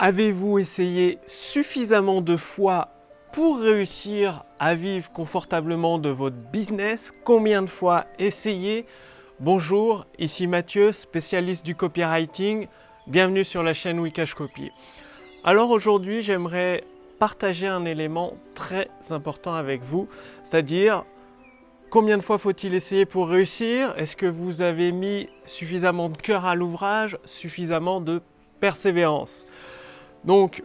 Avez-vous essayé suffisamment de fois pour réussir à vivre confortablement de votre business? Combien de fois essayez? Bonjour, ici Mathieu, spécialiste du copywriting. Bienvenue sur la chaîne Wikash Copy. Alors aujourd'hui, j'aimerais partager un élément très important avec vous, c'est-à-dire Combien de fois faut-il essayer pour réussir? Est-ce que vous avez mis suffisamment de cœur à l'ouvrage, suffisamment de persévérance? Donc,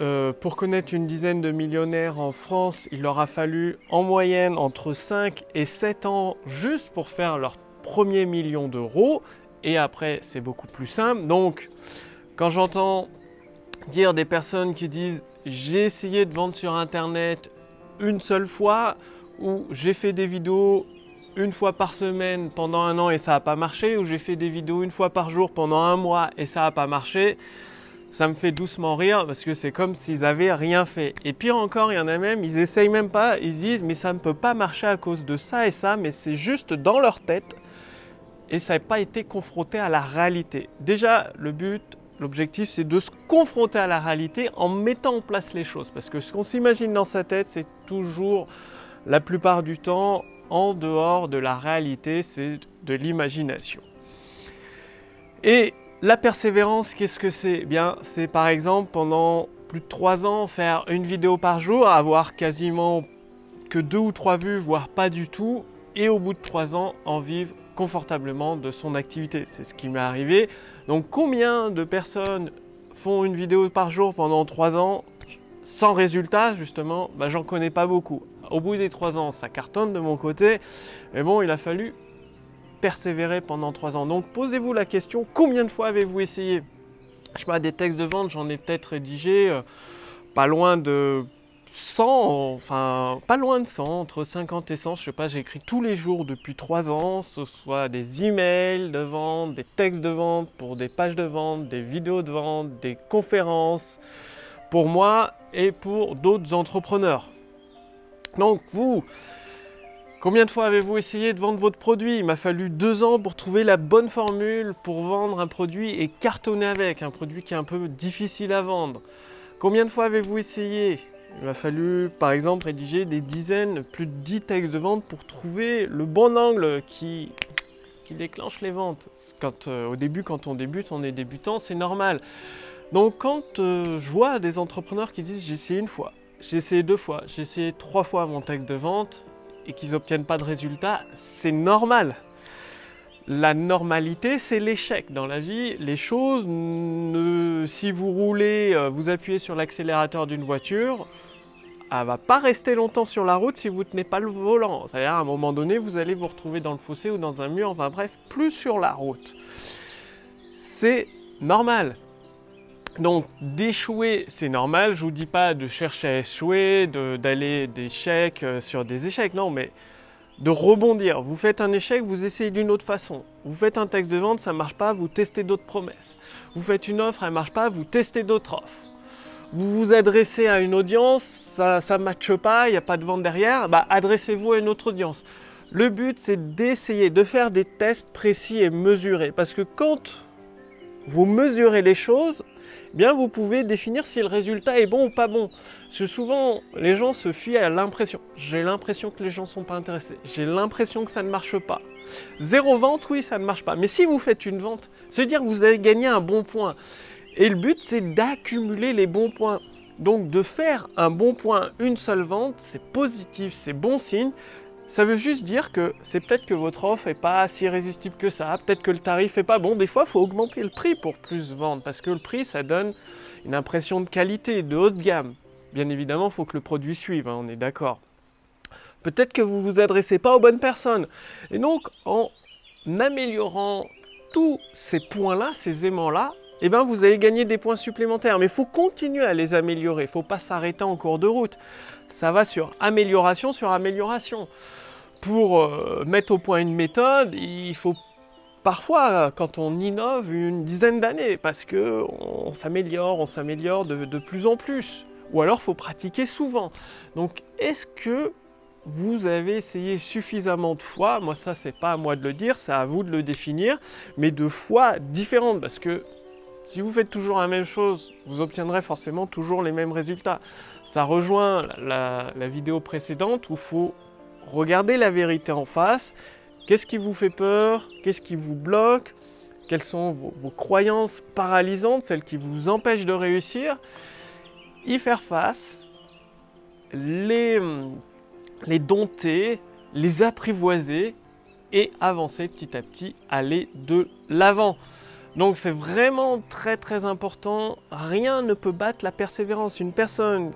euh, pour connaître une dizaine de millionnaires en France, il leur a fallu en moyenne entre 5 et 7 ans juste pour faire leur premier million d'euros. Et après, c'est beaucoup plus simple. Donc, quand j'entends dire des personnes qui disent j'ai essayé de vendre sur Internet une seule fois, ou j'ai fait des vidéos une fois par semaine pendant un an et ça n'a pas marché, ou j'ai fait des vidéos une fois par jour pendant un mois et ça n'a pas marché, ça me fait doucement rire parce que c'est comme s'ils avaient rien fait. Et pire encore, il y en a même, ils essayent même pas, ils disent mais ça ne peut pas marcher à cause de ça et ça, mais c'est juste dans leur tête et ça n'a pas été confronté à la réalité. Déjà, le but, l'objectif, c'est de se confronter à la réalité en mettant en place les choses parce que ce qu'on s'imagine dans sa tête, c'est toujours la plupart du temps en dehors de la réalité, c'est de l'imagination. Et la persévérance, qu'est-ce que c'est? Eh Bien, c'est par exemple pendant plus de trois ans faire une vidéo par jour, avoir quasiment que deux ou trois vues, voire pas du tout, et au bout de trois ans en vivre confortablement de son activité. C'est ce qui m'est arrivé. Donc combien de personnes font une vidéo par jour pendant trois ans sans résultat? Justement ben, J'en connais pas beaucoup. Au bout des trois ans, ça cartonne de mon côté. Mais bon, il a fallu persévérer pendant trois ans. Donc posez-vous la question, combien de fois avez-vous essayé? Je sais pas, des textes de vente, j'en ai peut-être rédigé euh, pas loin de 100, enfin pas loin de 100, entre 50 et 100, je sais pas, j'écris tous les jours depuis trois ans, ce soit des emails de vente, des textes de vente pour des pages de vente, des vidéos de vente, des conférences, pour moi et pour d'autres entrepreneurs. Donc vous, Combien de fois avez-vous essayé de vendre votre produit? Il m'a fallu deux ans pour trouver la bonne formule pour vendre un produit et cartonner avec, un produit qui est un peu difficile à vendre. Combien de fois avez-vous essayé? Il m'a fallu par exemple rédiger des dizaines, plus de 10 textes de vente pour trouver le bon angle qui, qui déclenche les ventes. Quand, euh, au début, quand on débute, on est débutant, c'est normal. Donc quand euh, je vois des entrepreneurs qui disent j'ai essayé une fois, j'ai essayé deux fois, j'ai essayé trois fois mon texte de vente, et qu'ils n'obtiennent pas de résultats, c'est normal. La normalité, c'est l'échec dans la vie. Les choses, si vous roulez, euh, vous appuyez sur l'accélérateur d'une voiture, elle va pas rester longtemps sur la route si vous ne tenez pas le volant. C'est-à-dire à un moment donné, vous allez vous retrouver dans le fossé ou dans un mur, enfin bref, plus sur la route. C'est normal. Donc d'échouer, c'est normal. Je vous dis pas de chercher à échouer, d'aller d'échec euh, sur des échecs, non, mais de rebondir. Vous faites un échec, vous essayez d'une autre façon. Vous faites un texte de vente, ça ne marche pas, vous testez d'autres promesses. Vous faites une offre, elle ne marche pas, vous testez d'autres offres. Vous vous adressez à une audience, ça ne matche pas, il n'y a pas de vente derrière, bah, adressez-vous à une autre audience. Le but, c'est d'essayer de faire des tests précis et mesurés. Parce que quand vous mesurez les choses, bien vous pouvez définir si le résultat est bon ou pas bon. Parce que souvent, les gens se fient à l'impression. J'ai l'impression que les gens ne sont pas intéressés. J'ai l'impression que ça ne marche pas. Zéro vente, oui, ça ne marche pas. Mais si vous faites une vente, c'est dire que vous avez gagné un bon point. Et le but, c'est d'accumuler les bons points. Donc de faire un bon point, une seule vente, c'est positif, c'est bon signe. Ça veut juste dire que c'est peut-être que votre offre n'est pas si irrésistible que ça, peut-être que le tarif n'est pas bon. Des fois, il faut augmenter le prix pour plus vendre, parce que le prix, ça donne une impression de qualité, de haut de gamme. Bien évidemment, il faut que le produit suive, hein, on est d'accord. Peut-être que vous ne vous adressez pas aux bonnes personnes. Et donc, en améliorant tous ces points-là, ces aimants-là, eh ben, vous allez gagner des points supplémentaires. Mais il faut continuer à les améliorer. Il ne faut pas s'arrêter en cours de route. Ça va sur amélioration sur amélioration. Pour euh, mettre au point une méthode, il faut parfois, quand on innove, une dizaine d'années, parce qu'on s'améliore, on s'améliore de, de, plus en plus. Ou alors, il faut pratiquer souvent. Donc, est-ce que vous avez essayé suffisamment de fois Moi, ça, c'est pas à moi de le dire, c'est à vous de le définir, mais de fois différentes, parce que Si vous faites toujours la même chose, vous obtiendrez forcément toujours les mêmes résultats. Ça rejoint la, vidéo précédente où il faut regarder la vérité en face. Qu'est-ce qui vous fait peur? Qu'est-ce qui vous bloque? Quelles sont vos, croyances paralysantes, celles qui vous empêchent de réussir? Y faire face, les, les dompter, les apprivoiser et avancer petit à petit, aller de l'avant. Donc c'est vraiment très très important. Rien ne peut battre la persévérance. Une personne